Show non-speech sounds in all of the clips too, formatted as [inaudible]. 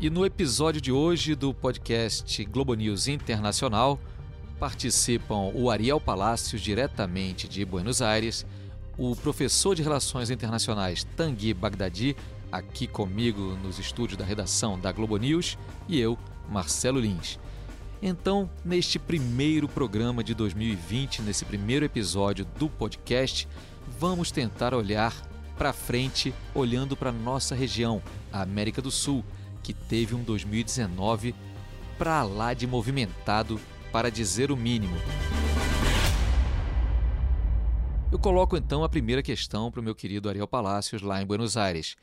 E no episódio de hoje do podcast Globo News Internacional participam o Ariel Palácios, diretamente de Buenos Aires, o professor de Relações Internacionais Tanguy Bagdadi, aqui comigo nos estúdios da redação da Globo News, e eu, Marcelo Lins. Então, neste primeiro programa de 2020, nesse primeiro episódio do podcast, vamos tentar olhar para frente, olhando para nossa região, a América do Sul que teve um 2019 para lá de movimentado, para dizer o mínimo. Eu coloco então a primeira questão para o meu querido Ariel Palácios, lá em Buenos Aires.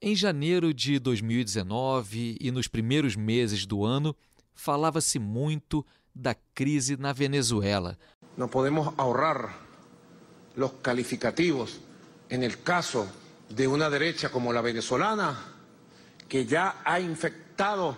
Em janeiro de 2019 e nos primeiros meses do ano, falava-se muito da crise na Venezuela. Não podemos ahorrar os calificativos en el caso de una derecha como la venezolana que ya ha infectado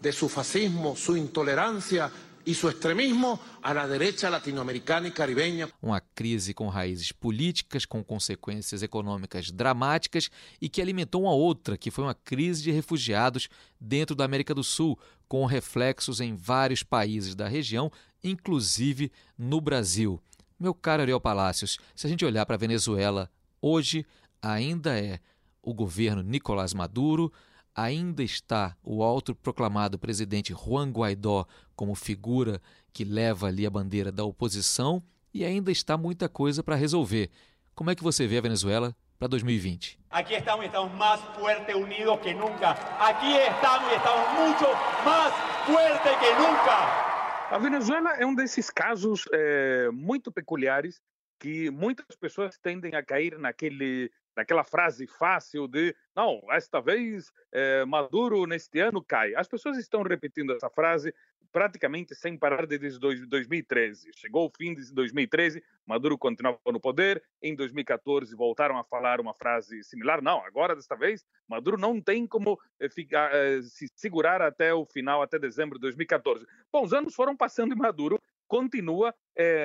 de su fascismo, su intolerancia e seu extremismo a la derecha latino-americana e caribenha. Uma crise com raízes políticas, com consequências econômicas dramáticas e que alimentou uma outra, que foi uma crise de refugiados dentro da América do Sul, com reflexos em vários países da região, inclusive no Brasil. Meu caro Ariel Palácios, se a gente olhar para a Venezuela, hoje ainda é o governo Nicolás Maduro, ainda está o autoproclamado presidente Juan Guaidó como figura que leva ali a bandeira da oposição e ainda está muita coisa para resolver. Como é que você vê a Venezuela para 2020? Aqui estamos e estamos mais fortes unidos que nunca. Aqui estamos e estamos muito mais fortes que nunca. A Venezuela é um desses casos é, muito peculiares que muitas pessoas tendem a cair naquele naquela frase fácil de não, esta vez é, Maduro neste ano cai. As pessoas estão repetindo essa frase praticamente sem parar desde 2013. Chegou o fim de 2013, Maduro continuava no poder. Em 2014 voltaram a falar uma frase similar. Não, agora desta vez Maduro não tem como é, ficar, é, se segurar até o final, até dezembro de 2014. Bom, os anos foram passando e Maduro continua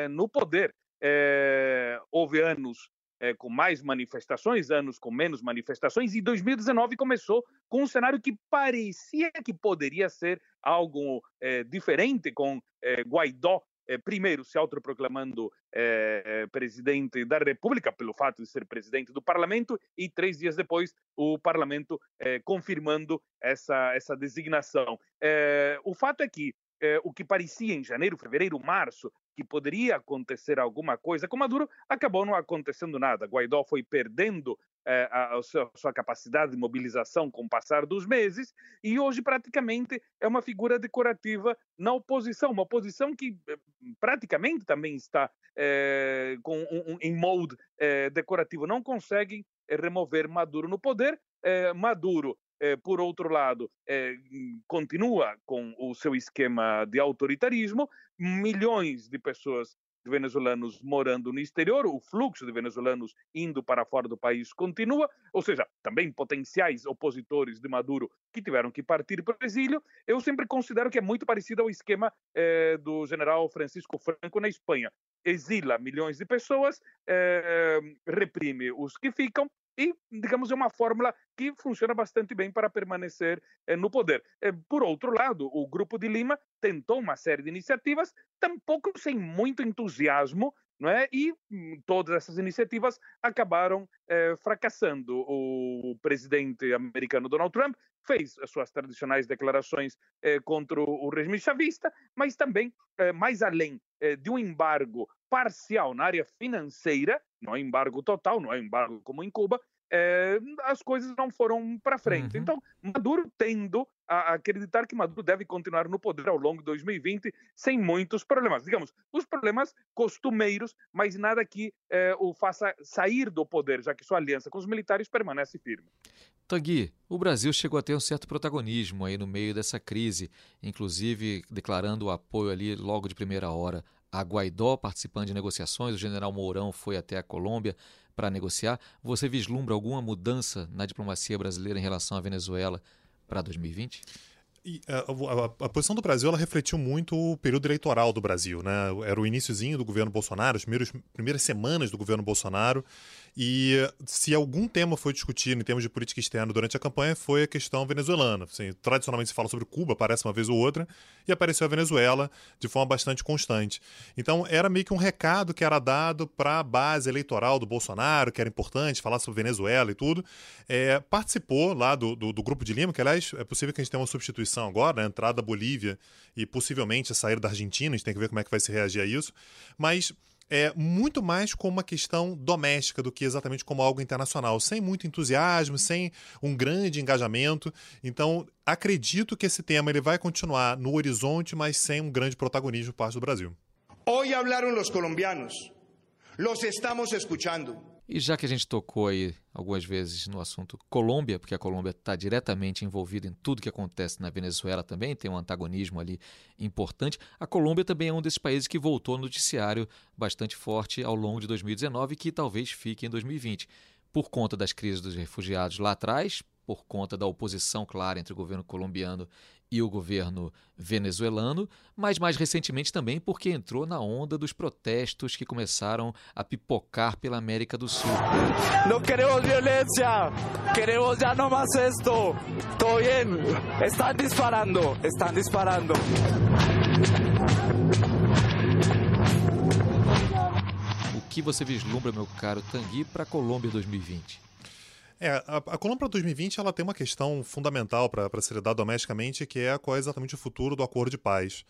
no poder. houve anos é, com mais manifestações, anos com menos manifestações, e 2019 começou com um cenário que parecia que poderia ser algo é, diferente, com é, Guaidó primeiro se autoproclamando presidente da República, pelo fato de ser presidente do parlamento, e três dias depois o parlamento confirmando essa, essa designação. o fato é que o que parecia em janeiro, fevereiro, março, que poderia acontecer alguma coisa. Com Maduro, acabou não acontecendo nada. Guaidó foi perdendo eh, a, a, sua, capacidade de mobilização com o passar dos meses e hoje praticamente é uma figura decorativa na oposição, uma oposição que eh, praticamente também está eh, com um, um, em molde eh, decorativo. Não conseguem eh, remover Maduro no poder. Maduro por outro lado, continua com o seu esquema de autoritarismo, milhões de pessoas venezuelanos morando no exterior, o fluxo de venezuelanos indo para fora do país continua, ou seja, também potenciais opositores de Maduro que tiveram que partir para o exílio. Eu sempre considero que é muito parecido ao esquema eh, do general Francisco Franco na Espanha. Exila milhões de pessoas, eh, reprime os que ficam e, digamos, é uma fórmula que funciona bastante bem para permanecer eh, no poder. Eh, por outro lado, o Grupo de Lima tentou uma série de iniciativas, tampouco sem muito entusiasmo, não é? E hum, todas essas iniciativas acabaram eh, fracassando. O presidente americano Donald Trump fez as suas tradicionais declarações eh, contra o regime chavista, mas também, eh, mais além eh, de um embargo parcial na área financeira, não é embargo total, não é embargo como em Cuba, é, as coisas não foram para frente. Uhum. Então, Maduro tendo a acreditar que Maduro deve continuar no poder ao longo de 2020 sem muitos problemas. Digamos, os problemas costumeiros, mas nada que é, o faça sair do poder, já que sua aliança com os militares permanece firme. Tangui, o Brasil chegou a ter um certo protagonismo aí no meio dessa crise, inclusive declarando o apoio ali logo de primeira hora a Guaidó participando de negociações, o general Mourão foi até a Colômbia para negociar. Você vislumbra alguma mudança na diplomacia brasileira em relação à Venezuela para 2020? E a, a, a, posição do Brasil ela refletiu muito o período eleitoral do Brasil, né? Era o iníciozinho do governo Bolsonaro, as primeiras, primeiras semanas do governo Bolsonaro, e se algum tema foi discutido em termos de política externa durante a campanha, foi a questão venezuelana. Assim, tradicionalmente se fala sobre Cuba, aparece uma vez ou outra, e apareceu a Venezuela de forma bastante constante. Então era meio que um recado que era dado para a base eleitoral do Bolsonaro, que era importante falar sobre Venezuela e tudo. É, participou lá do, do, do, Grupo de Lima, que aliás é possível que a gente tenha uma substituição agora, né? a entrada da Bolívia e possivelmente a saída da Argentina, a gente tem que ver como é que vai se reagir a isso. Mas é muito mais como uma questão doméstica do que exatamente como algo internacional, sem muito entusiasmo, sem um grande engajamento. Então, acredito que esse tema ele vai continuar no horizonte, mas sem um grande protagonismo por parte do Brasil. Hoje falaram os colombianos. Los estamos escuchando. E já que a gente tocou aí algumas vezes no assunto Colômbia, porque a Colômbia está diretamente envolvida em tudo que acontece na Venezuela também, tem um antagonismo ali importante. A Colômbia também é um desses países que voltou no noticiário bastante forte ao longo de 2019 e que talvez fique em 2020. Por conta das crises dos refugiados lá atrás, por conta da oposição clara entre o governo colombiano e o governo venezuelano, mas mais recentemente também porque entrou na onda dos protestos que começaram a pipocar pela América do Sul. Não queremos violência, queremos já não mais esto. Tô bem, estão disparando, estão disparando. O que você vislumbra, meu caro Tanguy, para a Colômbia 2020? É, a, a Colômbia 2020 ela tem uma questão fundamental para ser dada domesticamente, que é qual é exatamente o futuro do acordo de paz.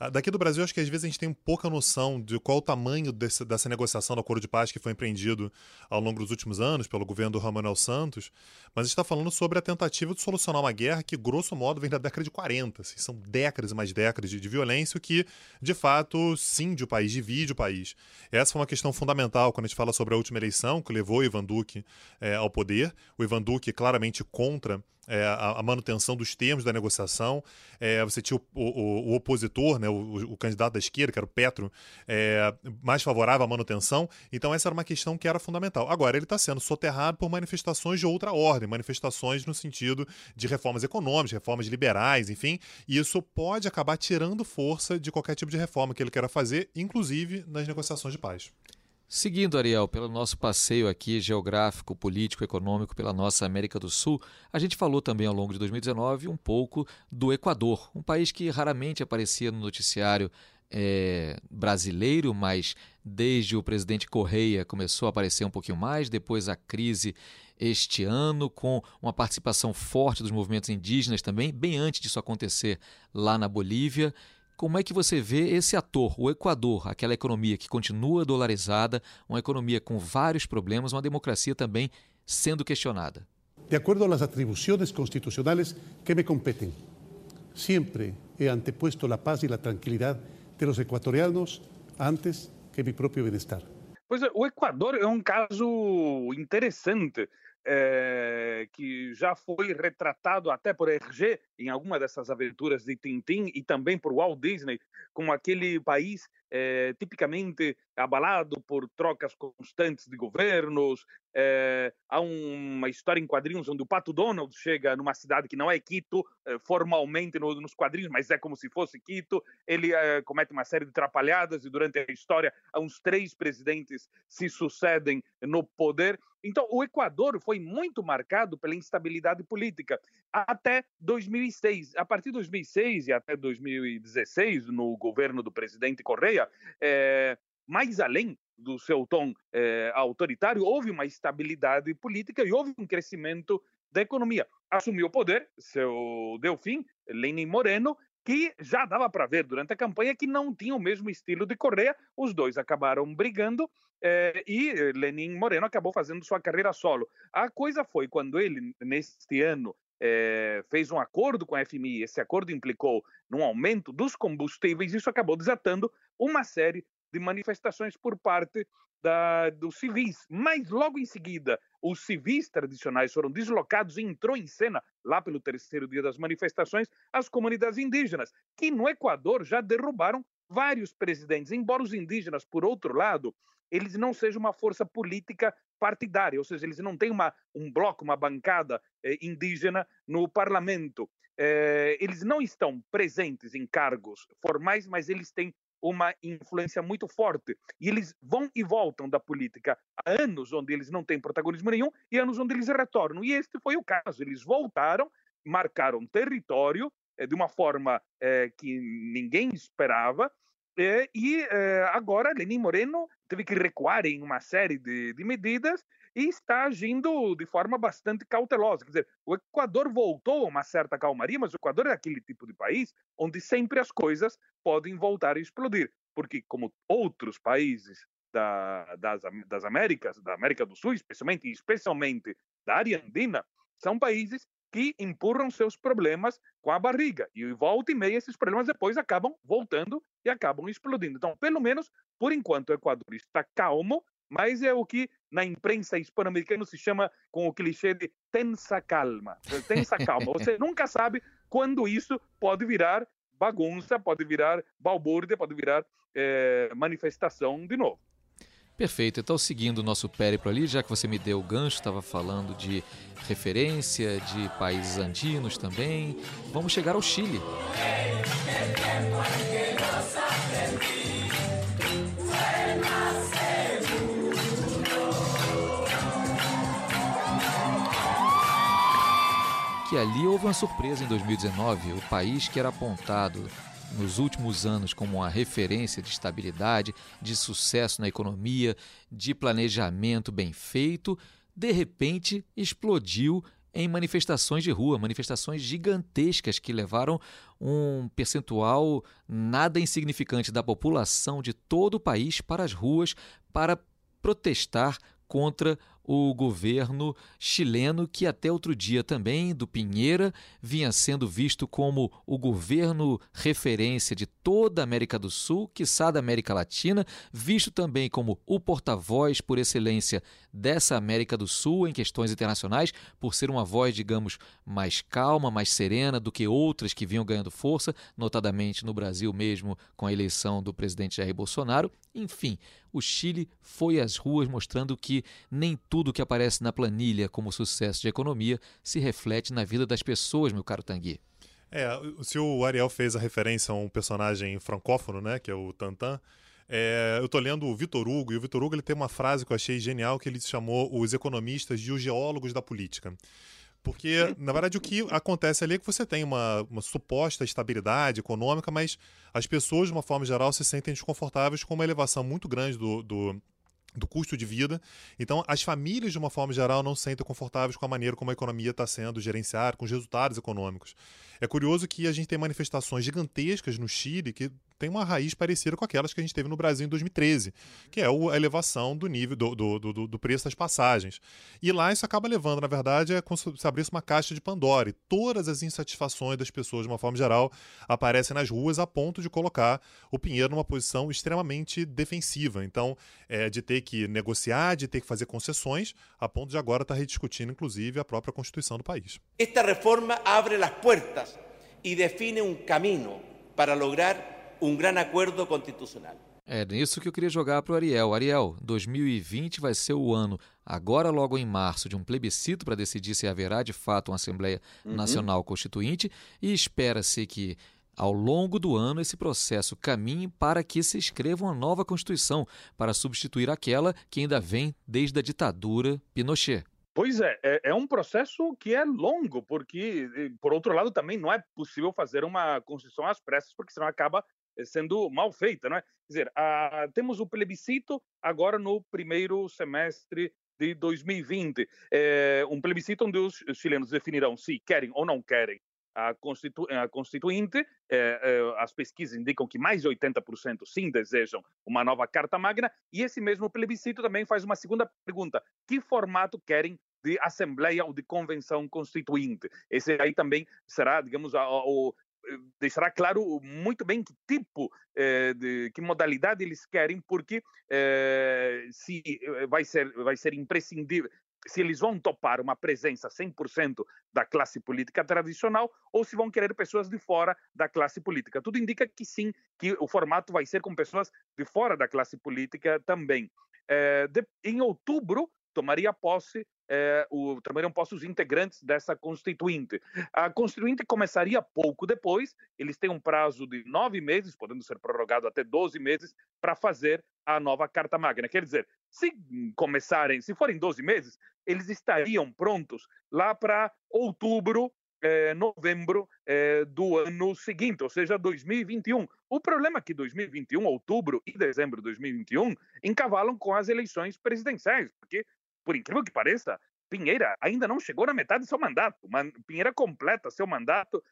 Ah, daqui do Brasil, acho que às vezes a gente tem pouca noção de qual o tamanho desse, dessa negociação do acordo de paz que foi empreendido ao longo dos últimos anos pelo governo do Manuel Santos, mas a gente está falando sobre a tentativa de solucionar uma guerra que, grosso modo, vem da década de 40. Assim, são décadas e mais décadas de, de violência que, de fato, cinde o país, divide o país. Essa foi uma questão fundamental quando a gente fala sobre a última eleição que levou o Ivan Duque é, ao poder. O Ivan Duque claramente contra é, a, a, manutenção dos termos da negociação. É, você tinha o, o, o opositor, né, o, o, candidato da esquerda, que era o Petro, é, mais favorável à manutenção. Então, essa era uma questão que era fundamental. Agora, ele está sendo soterrado por manifestações de outra ordem, manifestações no sentido de reformas econômicas, reformas liberais, enfim. E isso pode acabar tirando força de qualquer tipo de reforma que ele queira fazer, inclusive nas negociações de paz. Seguindo, Ariel, pelo nosso passeio aqui geográfico, político, econômico pela nossa América do Sul, a gente falou também ao longo de 2019 um pouco do Equador, um país que raramente aparecia no noticiário é, brasileiro, mas desde o presidente Correia começou a aparecer um pouquinho mais, depois a crise este ano, com uma participação forte dos movimentos indígenas também, bem antes disso acontecer lá na Bolívia. Como é que você vê esse ator, o Equador, aquela economia que continua dolarizada, uma economia com vários problemas, uma democracia também sendo questionada? De acordo às atribuições constitucionais que me competem, sempre he antepuesto a paz e a tranquilidade de los ecuatorianos antes que mi próprio bem-estar. Pois é, o Equador é um caso interessante é, que já foi retratado até por Hergé em alguma dessas aventuras de Tintin e também por Walt Disney, como aquele país é, tipicamente abalado por trocas constantes de governos. É, há uma história em quadrinhos onde o Pato Donald chega numa cidade que não é Quito, é, formalmente no, nos quadrinhos, mas é como se fosse Quito. Ele comete uma série de trapalhadas e durante a história há uns três presidentes se sucedem no poder. Então, o Equador foi muito marcado pela instabilidade política até 2006. A partir de 2006 e até 2016, no governo do presidente Correia, é, mais além do seu tom é, autoritário, houve uma estabilidade política e houve um crescimento da economia. Assumiu o poder seu Delfim, Lenin Moreno, que já dava para ver durante a campanha que não tinha o mesmo estilo de Correia. Os dois acabaram brigando é, e Lenin Moreno acabou fazendo sua carreira solo. A coisa foi quando ele, neste ano, é, fez um acordo com a FMI, esse acordo implicou num aumento dos combustíveis, isso acabou desatando uma série de manifestações por parte da, dos civis. Mas logo em seguida, os civis tradicionais foram deslocados e entrou em cena, lá pelo terceiro dia das manifestações, as comunidades indígenas, que no Equador já derrubaram vários presidentes, embora os indígenas, por outro lado, eles não sejam uma força política partidária, ou seja, eles não têm uma, um bloco, uma bancada eh, indígena no parlamento. é, eles não estão presentes em cargos formais, mas eles têm uma influência muito forte. E eles vão e voltam da política há anos onde eles não têm protagonismo nenhum e anos onde eles retornam. E este foi o caso. Eles voltaram, marcaram território é, de uma forma é, que ninguém esperava. É, e agora Lenin Moreno teve que recuar em uma série de, de medidas e está agindo de forma bastante cautelosa. Quer dizer, o Equador voltou a uma certa calmaria, mas o Equador é aquele tipo de país onde sempre as coisas podem voltar a explodir, porque como outros países da, das, das Américas, da América do Sul, especialmente, especialmente da área andina, são países que empurram seus problemas com a barriga. E volta e meia esses problemas depois acabam voltando e acabam explodindo. Então, pelo menos, por enquanto, o Equador está calmo, mas é o que na imprensa hispano-americana se chama com o clichê de tensa calma. Tensa calma. Você [laughs] nunca sabe quando isso pode virar bagunça, pode virar balbúrdia, pode virar é, manifestação de novo. Perfeito. Então, seguindo o nosso périplo ali, já que você me deu o gancho, estava falando de referência, de países andinos também, vamos chegar ao Chile. Que ali houve uma surpresa em 2019. O país que era apontado nos últimos anos como uma referência de estabilidade, de sucesso na economia, de planejamento bem feito, de repente explodiu em manifestações de rua, manifestações gigantescas que levaram um percentual nada insignificante da população de todo o país para as ruas para protestar contra o governo chileno, que até outro dia também, do Pinheira, vinha sendo visto como o governo referência de toda a América do Sul, quiçá da América Latina, visto também como o porta-voz por excelência dessa América do Sul em questões internacionais, por ser uma voz, digamos, mais calma, mais serena do que outras que vinham ganhando força, notadamente no Brasil mesmo, com a eleição do presidente Jair Bolsonaro. Enfim, o Chile foi às ruas mostrando que nem tudo que aparece na planilha como sucesso de economia se reflete na vida das pessoas, meu caro Tanguy. É, se o Ariel fez a referência a um personagem francófono, né, que é o Tantan, é, eu estou lendo o Vitor Hugo, e o Vitor Hugo ele tem uma frase que eu achei genial, que ele chamou os economistas de os geólogos da política. Porque, na verdade, o que acontece ali é que você tem uma, uma, suposta estabilidade econômica, mas as pessoas, de uma forma geral, se sentem desconfortáveis com uma elevação muito grande do, do do custo de vida. Então, as famílias, de uma forma geral, não se sentem confortáveis com a maneira como a economia está sendo gerenciada, com os resultados econômicos. É curioso que a gente tem manifestações gigantescas no Chile que tem uma raiz parecida com aquelas que a gente teve no Brasil em 2013, que é a elevação do nível do, do, do, do preço das passagens. E lá isso acaba levando, na verdade, é como se abrisse uma caixa de Pandora. E todas as insatisfações das pessoas, de uma forma geral, aparecem nas ruas a ponto de colocar o Pinheiro numa posição extremamente defensiva. Então, é, de ter que negociar, de ter que fazer concessões, a ponto de agora estar rediscutindo, inclusive, a própria Constituição do país. Esta reforma abre as portas e define um caminho para lograr um grande acordo constitucional. É nisso que eu queria jogar para o Ariel. Ariel, 2020 vai ser o ano, agora logo em março, de um plebiscito para decidir se haverá de fato uma Assembleia uhum. Nacional Constituinte e espera-se que ao longo do ano esse processo caminhe para que se escreva uma nova Constituição para substituir aquela que ainda vem desde a ditadura Pinochet. Pois é, é, é, um processo que é longo, porque, por outro lado, também não é possível fazer uma Constituição às pressas, porque senão acaba eh, sendo mal feita, não é? Quer dizer, a, temos o plebiscito agora no primeiro semestre de 2020, é, um plebiscito onde os chilenos definirão se querem ou não querem a, constitu, a Constituinte. É, as pesquisas indicam que mais de 80% sim desejam uma nova Carta Magna, e esse mesmo plebiscito também faz uma segunda pergunta: que formato querem de Assembleia ou de Convenção Constituinte? Esse aí também será, digamos, o, deixará claro muito bem que tipo eh, de que modalidade eles querem, porque eh, se eh, vai ser vai ser imprescindível se eles vão topar uma presença 100% da classe política tradicional ou se vão querer pessoas de fora da classe política. Tudo indica que sim, que o formato vai ser com pessoas de fora da classe política também. de, em outubro tomaria posse é, o, tomariam posse os integrantes dessa constituinte. A constituinte começaria pouco depois, eles têm um prazo de nove meses, podendo ser prorrogado até 12 meses, para fazer a nova Carta Magna. Quer dizer, se começarem, se forem 12 meses, eles estariam prontos lá para outubro é, novembro é, do ano seguinte, ou seja, 2021. O problema é que 2021, outubro e dezembro de 2021, encavalam com as eleições presidenciais, porque, por incrível que pareça, Pinheira ainda não chegou na metade do seu mandato. Pinheira completa seu mandato,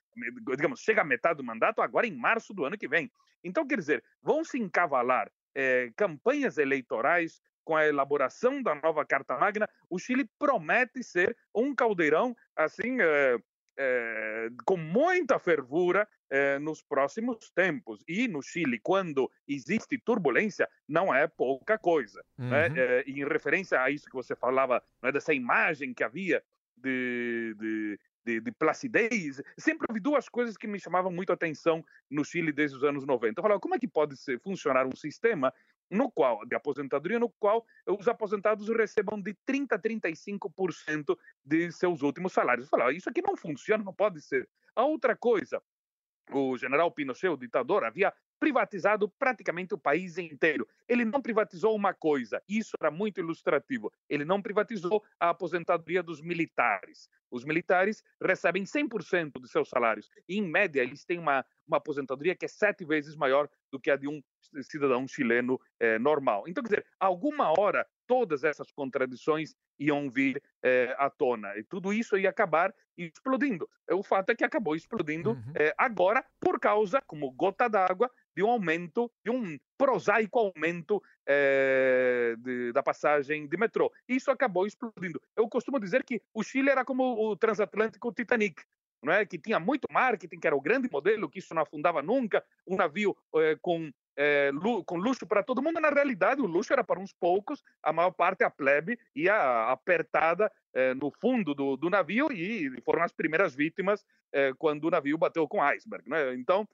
digamos, chega à metade do mandato agora em março do ano que vem. Então, quer dizer, vão se encavalar é, campanhas eleitorais com a elaboração da nova Carta Magna. O Chile promete ser um caldeirão assim é, é, com muita fervura é, nos próximos tempos. E no Chile, quando existe turbulência, não é pouca coisa. Né? Uhum. Né? É, em referência a isso que você falava, né, dessa imagem que havia de, de, de, de, placidez, sempre houve duas coisas que me chamavam muito a atenção no Chile desde os anos 90. Eu falava, como é que pode ser, funcionar um sistema no qual, de aposentadoria, no qual os aposentados recebam de 30% a 35% de seus últimos salários. Falar, isso aqui não funciona, não pode ser. A outra coisa, o general Pinochet, o ditador, havia privatizado praticamente o país inteiro. Ele não privatizou uma coisa, isso era muito ilustrativo. Ele não privatizou a aposentadoria dos militares. Os militares recebem 100% de seus salários. E, em média, eles têm uma, uma aposentadoria que é sete vezes maior do que a de um cidadão chileno eh, normal. Então, quer dizer, alguma hora todas essas contradições iam vir eh, à tona. E tudo isso ia acabar explodindo. O fato é que acabou explodindo uhum. eh, agora por causa, como gota d'água, de um aumento, de um prosaico aumento é, de, da passagem de metrô. Isso acabou explodindo. Eu costumo dizer que o Chile era como o transatlântico Titanic. Não é? que tinha muito marketing, que era o grande modelo, que isso não afundava nunca, um navio é, com é, com luxo para todo mundo. Na realidade, o luxo era para uns poucos, a maior parte, a plebe, ia apertada é, no fundo do, do, navio e foram as primeiras vítimas é, quando o navio bateu com iceberg. Né? Então,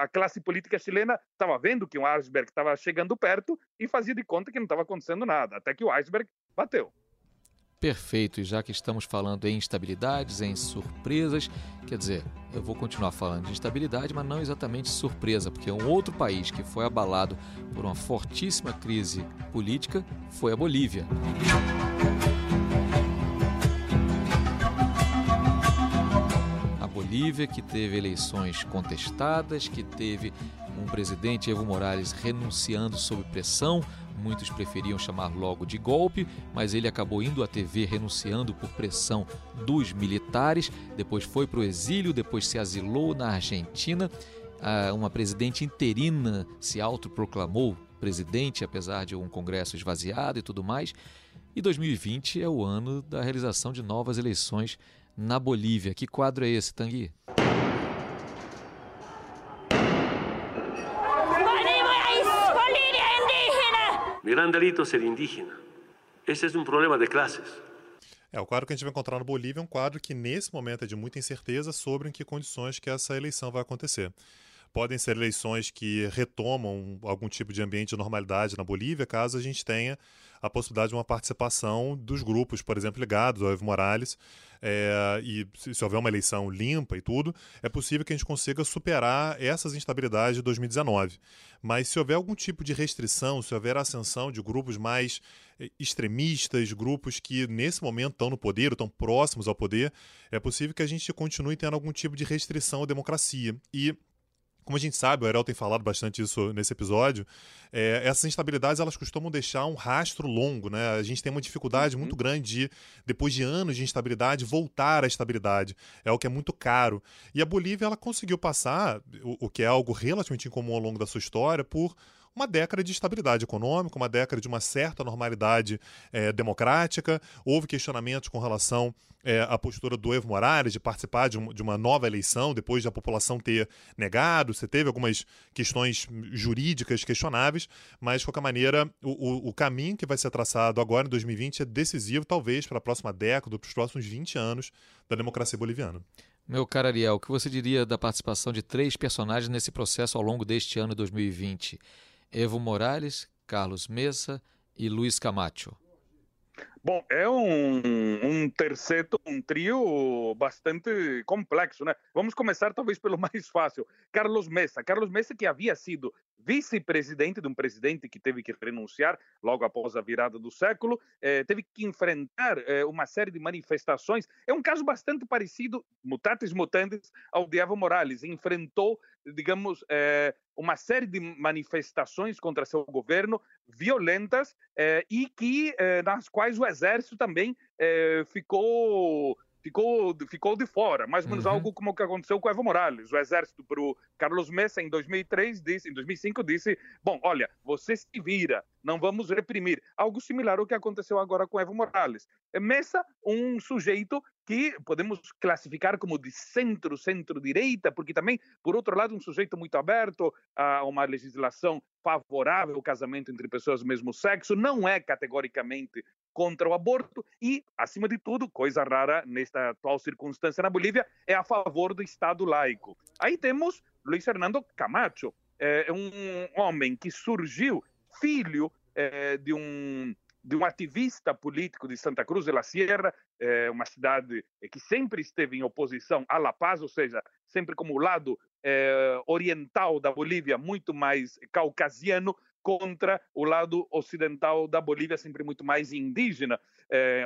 a classe política chilena estava vendo que o iceberg estava chegando perto e fazia de conta que não estava acontecendo nada, até que o iceberg bateu. Perfeito, e já que estamos falando em instabilidades, em surpresas, quer dizer, eu vou continuar falando de instabilidade, mas não exatamente surpresa, porque um outro país que foi abalado por uma fortíssima crise política foi a Bolívia. Bolívia, que teve eleições contestadas, que teve um presidente Evo Morales renunciando sob pressão. Muitos preferiam chamar logo de golpe, mas ele acabou indo à TV renunciando por pressão dos militares. Depois foi para o exílio, depois se asilou na Argentina. Uma presidente interina se autoproclamou presidente, apesar de um congresso esvaziado e tudo mais. E 2020 é o ano da realização de novas eleições na Bolívia. Que quadro é esse, Tanguy? Gran delito ser indígena. Esse é um problema de classes. É, o quadro que a gente vai encontrar na Bolívia é um quadro que, nesse momento, é de muita incerteza sobre em que condições que essa eleição vai acontecer. Podem ser eleições que retomam algum tipo de ambiente de normalidade na Bolívia, caso a gente tenha a possibilidade de uma participação dos grupos, por exemplo, ligados ao Evo Morales. É, e se, houver uma eleição limpa e tudo, é possível que a gente consiga superar essas instabilidades de 2019. Mas se houver algum tipo de restrição, se houver ascensão de grupos mais eh, extremistas, grupos que nesse momento estão no poder, estão próximos ao poder, é possível que a gente continue tendo algum tipo de restrição à democracia. E como a gente sabe, o Ariel tem falado bastante isso nesse episódio, é, essas instabilidades elas costumam deixar um rastro longo, né? A gente tem uma dificuldade muito uhum. grande de, depois de anos de instabilidade, voltar à estabilidade. É o que é muito caro. E a Bolívia ela conseguiu passar, o, o que é algo relativamente incomum ao longo da sua história, por uma década de estabilidade econômica, uma década de uma certa normalidade é, democrática. Houve questionamentos com relação é, à postura do Evo Morales de participar de, um, de, uma nova eleição depois de a população ter negado. Você teve algumas questões jurídicas questionáveis, mas de qualquer maneira, o, o, o caminho que vai ser traçado agora em 2020 é decisivo, talvez, para a próxima década, para os próximos 20 anos da democracia boliviana. Meu caro Ariel, o que você diria da participação de três personagens nesse processo ao longo deste ano 2020? Evo Morales, Carlos Mesa e Luiz Camacho. Bom, é um, um terceto, um trio bastante complexo, né? Vamos começar talvez pelo [laughs] mais fácil. Carlos Messa. Carlos Messa que havia sido vice-presidente de um presidente que teve que renunciar logo após a virada do século, eh, teve que enfrentar eh, uma série de manifestações. É um caso bastante parecido, mutatis mutandis, ao de Evo Morales. Enfrentou, digamos, eh, uma série de manifestações contra seu governo violentas eh, e que eh, nas quais o exército também eh, ficou ficou, ficou de fora, mais ou menos uhum. algo como o que aconteceu com Evo Morales. O exército para o Carlos Messa em 2003 disse, em 2005 disse, bom, olha, você se vira, não vamos reprimir. Algo similar ao que aconteceu agora com Evo Morales. Messa, um sujeito que podemos classificar como de centro, centro-direita, porque também, por outro lado, um sujeito muito aberto a uma legislação favorável ao casamento entre pessoas do mesmo sexo, não é categoricamente contra o aborto e, acima de tudo, coisa rara nesta atual circunstância na Bolívia, é a favor do Estado laico. Aí temos Luiz Fernando Camacho, é um homem que surgiu filho é, de um de um ativista político de Santa Cruz de la Sierra, é uma cidade que sempre esteve em oposição à La Paz, ou seja, sempre como o lado é, oriental da Bolívia, muito mais caucasiano, contra o lado ocidental da Bolívia, sempre muito mais indígena, é,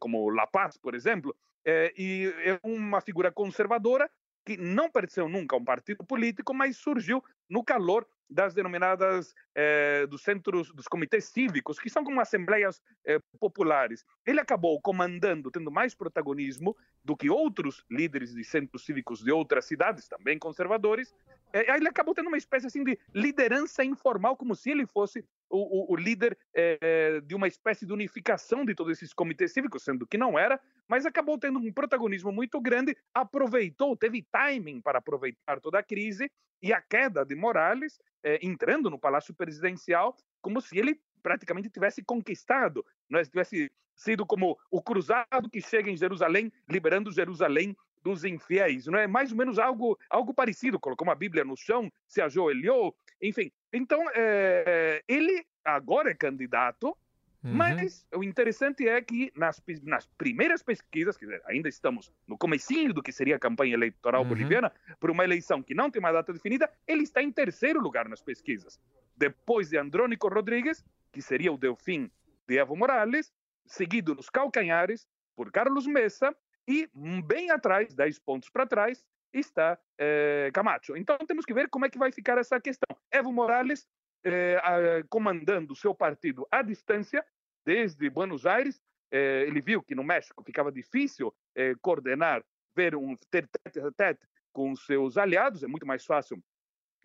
como La Paz, por exemplo, é, e é uma figura conservadora que não pertenceu nunca um partido político, mas surgiu no calor das denominadas eh, dos centros, dos comitês cívicos, que são como assembleias eh, populares. Ele acabou comandando, tendo mais protagonismo do que outros líderes de centros cívicos de outras cidades, também conservadores. Eh, ele acabou tendo uma espécie assim de liderança informal, como se ele fosse o, o, o líder eh, de uma espécie de unificação de todos esses comitês cívicos, sendo que não era, mas acabou tendo um protagonismo muito grande, aproveitou, teve timing para aproveitar toda a crise e a queda de Morales, eh, entrando no Palácio Presidencial, como se ele praticamente tivesse conquistado, não é? tivesse sido como o cruzado que chega em Jerusalém, liberando Jerusalém dos infiéis, não é? Mais ou menos algo algo parecido, colocou uma Bíblia no chão, se ajoelhou, enfim. Então, é, ele agora é candidato, Uhum. Mas o interessante é que nas, nas primeiras pesquisas, quer dizer, ainda estamos no comecinho do que seria a campanha eleitoral uhum. boliviana, por uma eleição que não tem uma data definida, ele está em terceiro lugar nas pesquisas. Depois de Andrônico Rodrigues, que seria o Delfim de Evo Morales, seguido nos calcanhares por Carlos Messa, e bem atrás, 10 pontos para trás, está eh, Camacho. Então temos que ver como é que vai ficar essa questão. Evo Morales eh, comandando o seu partido à distância, desde Buenos Aires. Eh, ele viu que no México ficava difícil eh, coordenar, ver um ter tete a tete com seus aliados, é muito mais fácil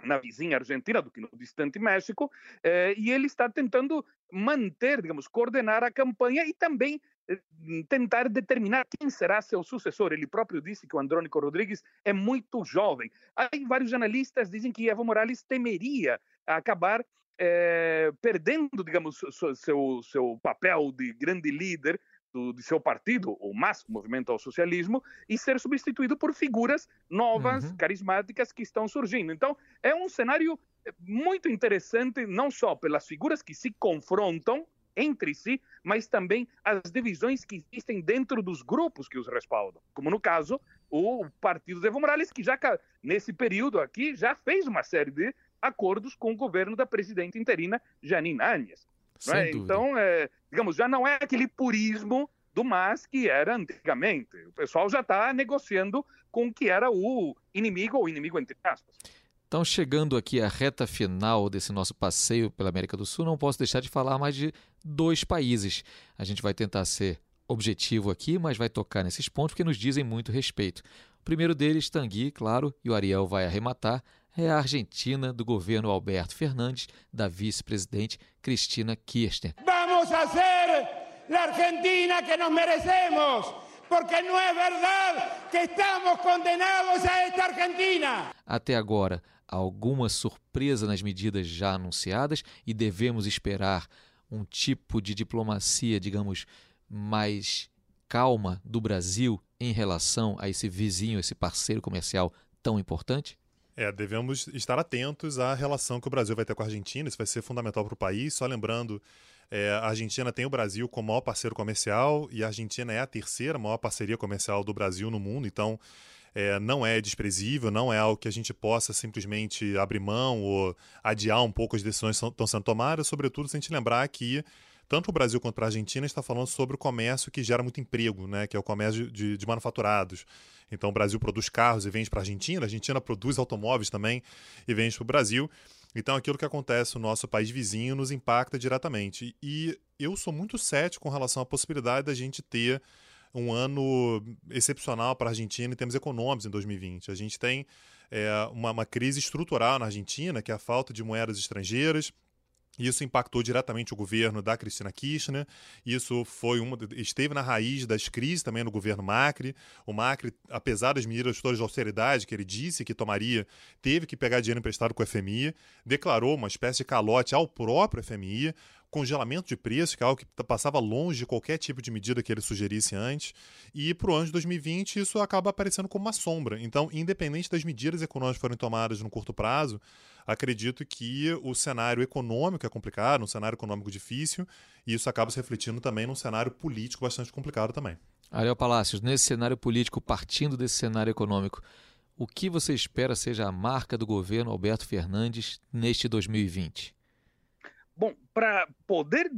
na vizinha Argentina do que no distante México, e ele está tentando manter, digamos, coordenar a campanha e também tentar determinar quem será seu sucessor. Ele próprio disse que o Andrônico Rodrigues é muito jovem. Aí vários analistas dizem que Evo Morales temeria acabar é, perdendo, digamos, seu, seu papel de grande líder do, de seu partido, o MAS, Movimento ao Socialismo, e ser substituído por figuras novas, uhum. carismáticas que estão surgindo. Então, é um cenário eh, muito interessante, não só pelas figuras que se confrontam entre si, mas também as divisões que existem dentro dos grupos que os respaldam. Como no caso, o Partido de Evo Morales, que já nesse período aqui já fez uma série de acordos com o governo da presidente interina Janine Áñez. É? Então, é, digamos, já não é aquele purismo do MAS que era antigamente. O pessoal já está negociando com o que era o inimigo, ou inimigo entre aspas. Então, chegando aqui à reta final desse nosso passeio pela América do Sul, não posso deixar de falar mais de dois países. A gente vai tentar ser objetivo aqui, mas vai tocar nesses pontos porque nos dizem muito respeito. O primeiro deles, Tanguy, claro, e o Ariel vai arrematar, é a Argentina do governo Alberto Fernandes, da vice-presidente Cristina Kirchner. Vamos a ser a Argentina que nos merecemos, porque não é verdade que estamos condenados a esta Argentina. Até agora, alguma surpresa nas medidas já anunciadas e devemos esperar um tipo de diplomacia, digamos, mais calma do Brasil em relação a esse vizinho, esse parceiro comercial tão importante? É, devemos estar atentos à relação que o Brasil vai ter com a Argentina, isso vai ser fundamental para o país. Só lembrando, É, a Argentina tem o Brasil como maior parceiro comercial e a Argentina é a terceira maior parceria comercial do Brasil no mundo, então é, não é desprezível, não é algo que a gente possa simplesmente abrir mão ou adiar um pouco as decisões que estão sendo tomadas, sobretudo se a gente lembrar que tanto o Brasil quanto a Argentina está falando sobre o comércio que gera muito emprego, né, que é o comércio de, de manufaturados. Então o Brasil produz carros e vende para a Argentina, a Argentina produz automóveis também e vende para o Brasil. Então aquilo que acontece no nosso país vizinho nos impacta diretamente. E eu sou muito cético com relação à possibilidade da gente ter um ano excepcional para a Argentina em termos econômicos em 2020. A gente tem é, uma, uma crise estrutural na Argentina, que é a falta de moedas estrangeiras, isso impactou diretamente o governo da Cristina Kirchner. Isso foi uma, esteve na raiz das crises também no governo Macri. O Macri, apesar das medidas todas de austeridade que ele disse que tomaria, teve que pegar dinheiro emprestado com o FMI, declarou uma espécie de calote ao próprio FMI, congelamento de preço, que é algo que passava longe de qualquer tipo de medida que ele sugerisse antes. E para o ano de 2020, isso acaba aparecendo como uma sombra. Então, independente das medidas econômicas que forem tomadas no curto prazo, acredito que o cenário econômico é complicado, um cenário econômico difícil, e isso acaba se refletindo também num cenário político bastante complicado também. Ariel Palácios, nesse cenário político, partindo desse cenário econômico, o que você espera seja a marca do governo Alberto Fernandes neste 2020? Bom, para poder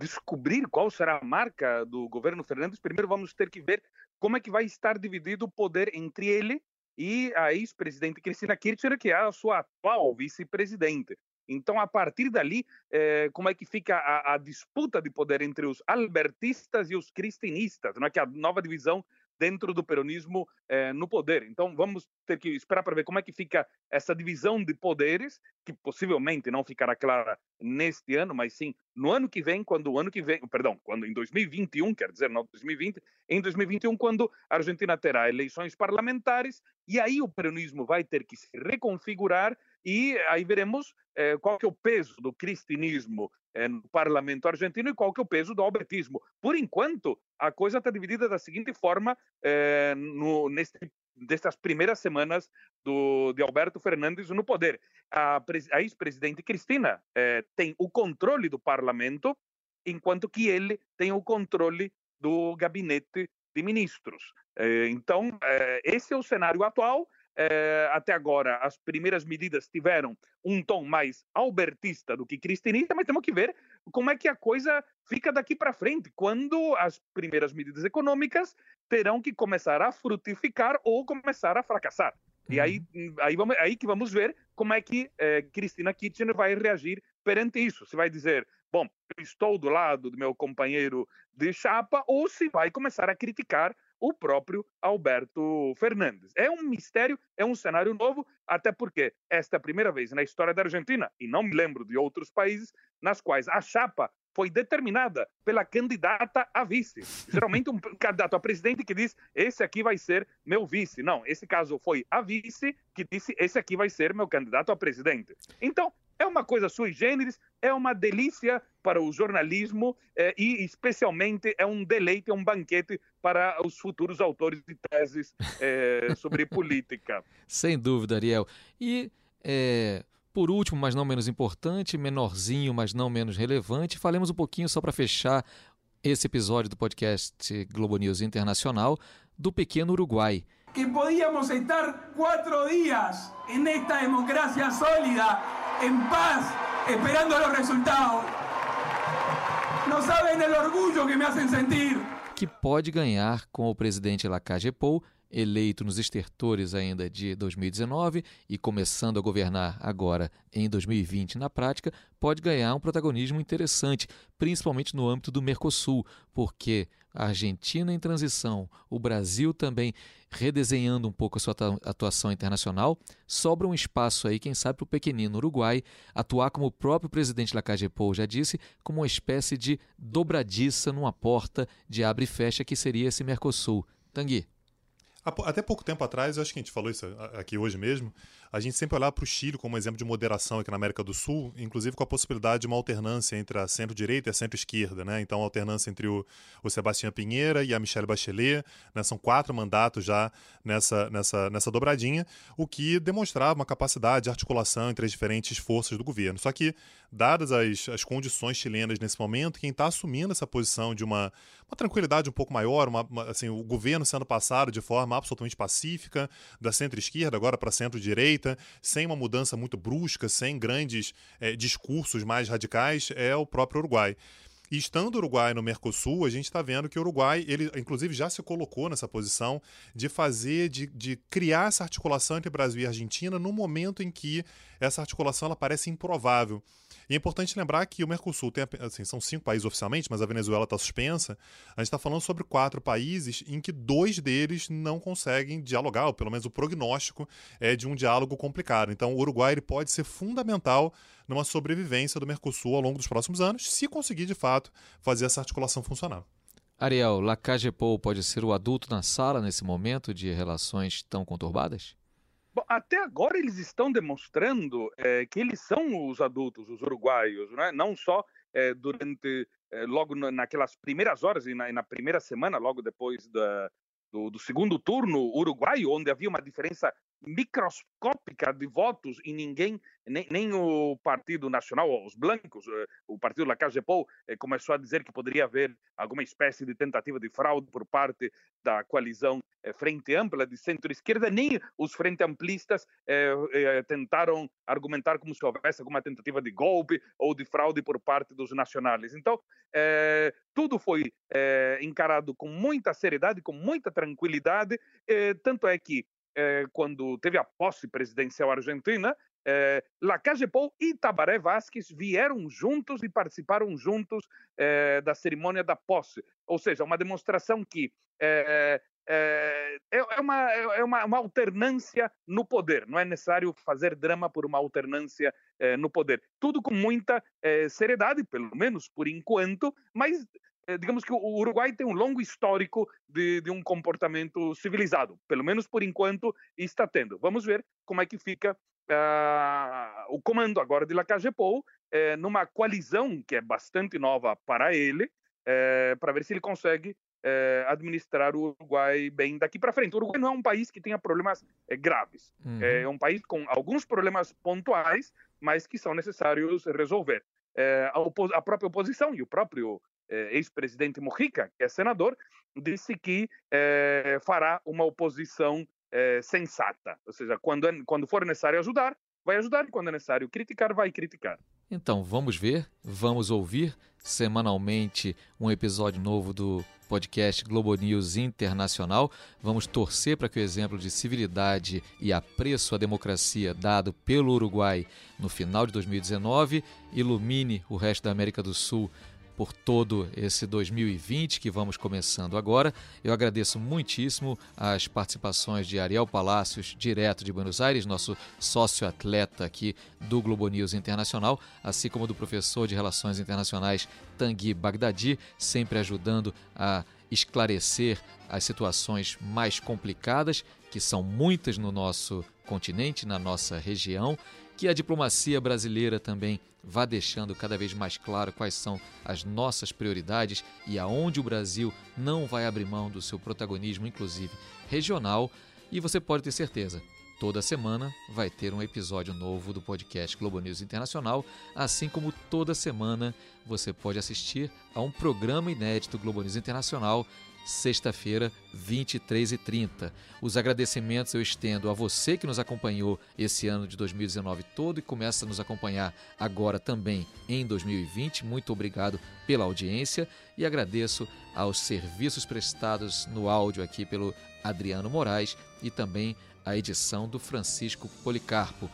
descobrir qual será a marca do governo Fernandes, primeiro vamos ter que ver como é que vai estar dividido o poder entre ele e a ex-presidente Cristina Kirchner, que é a sua atual vice-presidente. Então, a partir dali, eh, como é que fica a, a, disputa de poder entre os albertistas e os cristinistas, não é que a nova divisão dentro do peronismo eh, no poder. Então, vamos ter que esperar para ver como é que fica essa divisão de poderes, que possivelmente não ficará clara neste ano, mas sim no ano que vem, quando o ano que vem, perdão, quando em 2021, quer dizer, não 2020, em 2021, quando a Argentina terá eleições parlamentares, e aí o peronismo vai ter que se reconfigurar e aí veremos eh, qual que é o peso do cristianismo eh, no parlamento argentino e qual que é o peso do albertismo. Por enquanto, a coisa está dividida da seguinte forma eh, no, neste, destas primeiras semanas do, de Alberto Fernandes no poder. A, a ex-presidente Cristina eh, tem o controle do parlamento, enquanto que ele tem o controle do gabinete de ministros. Então, esse é o cenário atual. É, até agora, as primeiras medidas tiveram um tom mais albertista do que cristinista, mas temos que ver como é que a coisa fica daqui para frente, quando as primeiras medidas econômicas terão que começar a frutificar ou começar a fracassar. E aí, uhum. aí, vamos, aí que vamos ver como é que é, Cristina Kirchner vai reagir perante isso. Se vai dizer, bom, estou do lado do meu companheiro de chapa, ou se vai começar a criticar o próprio Alberto Fernandes. É um mistério, é um cenário novo, até porque esta é a primeira vez na história da Argentina, e não me lembro de outros países, nas quais a chapa foi determinada pela candidata a vice. Geralmente um [laughs] candidato a presidente que diz, esse aqui vai ser meu vice. Não, esse caso foi a vice que disse, esse aqui vai ser meu candidato a presidente. Então, é uma coisa sui generis, é uma delícia para o jornalismo eh, e, especialmente, é um deleite, é um banquete para os futuros autores de teses eh, [laughs] sobre política. Sem dúvida, Ariel. E, é, por último, mas não menos importante, menorzinho, mas não menos relevante, falemos um pouquinho só para fechar esse episódio do podcast Globo News Internacional do pequeno Uruguai que podíamos estar cuatro días en esta democracia sólida, en paz, esperando los resultados. No saben el orgullo que me hacen sentir. Que pode ganhar com o presidente Lacage Pou eleito nos estertores ainda de 2019 e começando a governar agora em 2020 na prática, pode ganhar um protagonismo interessante, principalmente no âmbito do Mercosul, porque a Argentina em transição, o Brasil também redesenhando um pouco a sua atuação internacional, sobra um espaço aí, quem sabe, para o pequenino Uruguai atuar, como o próprio presidente Lacagepou já disse, como uma espécie de dobradiça numa porta de abre e fecha que seria esse Mercosul. Tanguy. Até pouco tempo atrás, eu acho que a gente falou isso aqui hoje mesmo, a gente sempre olhava para o Chile como exemplo de moderação aqui na América do Sul, inclusive com a possibilidade de uma alternância entre a centro-direita e a centro-esquerda, né? Então, alternância entre o, o Sebastião Pinheira e a Michelle Bachelet, né? São quatro mandatos já nessa, nessa, nessa dobradinha, o que demonstrava uma capacidade de articulação entre as diferentes forças do governo. Só que, dadas as, as condições chilenas nesse momento, quem está assumindo essa posição de uma, uma tranquilidade um pouco maior, uma, uma, assim, o governo sendo passado de forma absolutamente pacífica, da centro-esquerda agora para centro-direita, sem uma mudança muito brusca, sem grandes é, discursos mais radicais, é o próprio Uruguai. E estando o Uruguai no Mercosul, a gente está vendo que o Uruguai, ele inclusive já se colocou nessa posição de fazer, de, de criar essa articulação entre Brasil e Argentina no momento em que essa articulação ela parece improvável. E é importante lembrar que o Mercosul tem, assim, são cinco países oficialmente, mas a Venezuela está suspensa. A gente está falando sobre quatro países em que dois deles não conseguem dialogar, ou pelo menos o prognóstico é de um diálogo complicado. Então, o Uruguai ele pode ser fundamental numa sobrevivência do Mercosul ao longo dos próximos anos, se conseguir de fato fazer essa articulação funcionar. Ariel, Lacagepou pode ser o adulto na sala nesse momento de relações tão conturbadas? Bom, até agora eles estão demonstrando é, que eles são os adultos, os uruguaios, né? não só é, durante, é, logo naquelas primeiras horas e na, na, primeira semana, logo depois da, do, do, segundo turno uruguaio, onde havia uma diferença microscópica de votos e ninguém, nem, nem o Partido Nacional, os blancos, eh, o Partido La Cage Pou, eh, começou a dizer que poderia haver alguma espécie de tentativa de fraude por parte da coalizão eh, Frente Ampla de centro-esquerda, nem os Frente Amplistas tentaram argumentar como se houvesse alguma tentativa de golpe ou de fraude por parte dos nacionais. Então, tudo foi encarado com muita seriedade, com muita tranquilidade, tanto é que eh, quando teve a posse presidencial argentina, eh, Lacage Pou e Tabaré Vasquez vieram juntos e participaram juntos eh, da cerimônia da posse. Ou seja, uma demonstração que é, é, é, uma, é uma, uma, alternância no poder. Não é necessário fazer drama por uma alternância é, no poder. Tudo com muita seriedade, pelo menos por enquanto, mas eh, digamos que o Uruguai tem um longo histórico de, de, um comportamento civilizado, pelo menos por enquanto está tendo. Vamos ver como é que fica uh, o comando agora de Lacagepou, uh, eh, numa coalizão que é bastante nova para ele, uh, para ver se ele consegue administrar o Uruguai bem daqui para frente. O Uruguai não é um país que tenha problemas graves, uhum. é um país com alguns problemas pontuais, mas que são necessários resolver. A, a própria oposição e o próprio eh, ex-presidente Mujica, que é senador, disse que eh, fará uma oposição eh, sensata. Ou seja, quando, é, quando for necessário ajudar, vai ajudar, e quando é necessário criticar, vai criticar. Então, vamos ver, vamos ouvir semanalmente um episódio novo do podcast Globo News Internacional. Vamos torcer para que o exemplo de civilidade e apreço à democracia dado pelo Uruguai no final de 2019 ilumine o resto da América do Sul por todo esse 2020 que vamos começando agora. Eu agradeço muitíssimo as participações de Ariel Palácios, direto de Buenos Aires, nosso sócio-atleta aqui do Globo News Internacional, assim como do professor de Relações Internacionais Tanguy Bagdadi, sempre ajudando a esclarecer as situações mais complicadas, que são muitas no nosso continente, na nossa região que a diplomacia brasileira também vá deixando cada vez mais claro quais são as nossas prioridades e aonde o Brasil não vai abrir mão do seu protagonismo, inclusive regional. E você pode ter certeza, toda semana vai ter um episódio novo do podcast Globo News Internacional, assim como toda semana você pode assistir a um programa inédito Globo News Internacional sexta-feira, 23h30. Os agradecimentos eu estendo a você que nos acompanhou esse ano de 2019 todo e começa a nos acompanhar agora também em 2020. Muito obrigado pela audiência e agradeço aos serviços prestados no áudio aqui pelo Adriano Moraes e também a edição do Francisco Policarpo.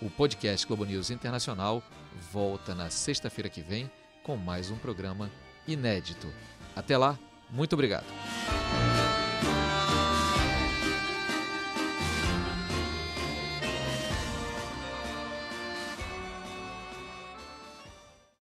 O podcast Globo News Internacional volta na sexta-feira que vem com mais um programa inédito. Até lá! Muito obrigado.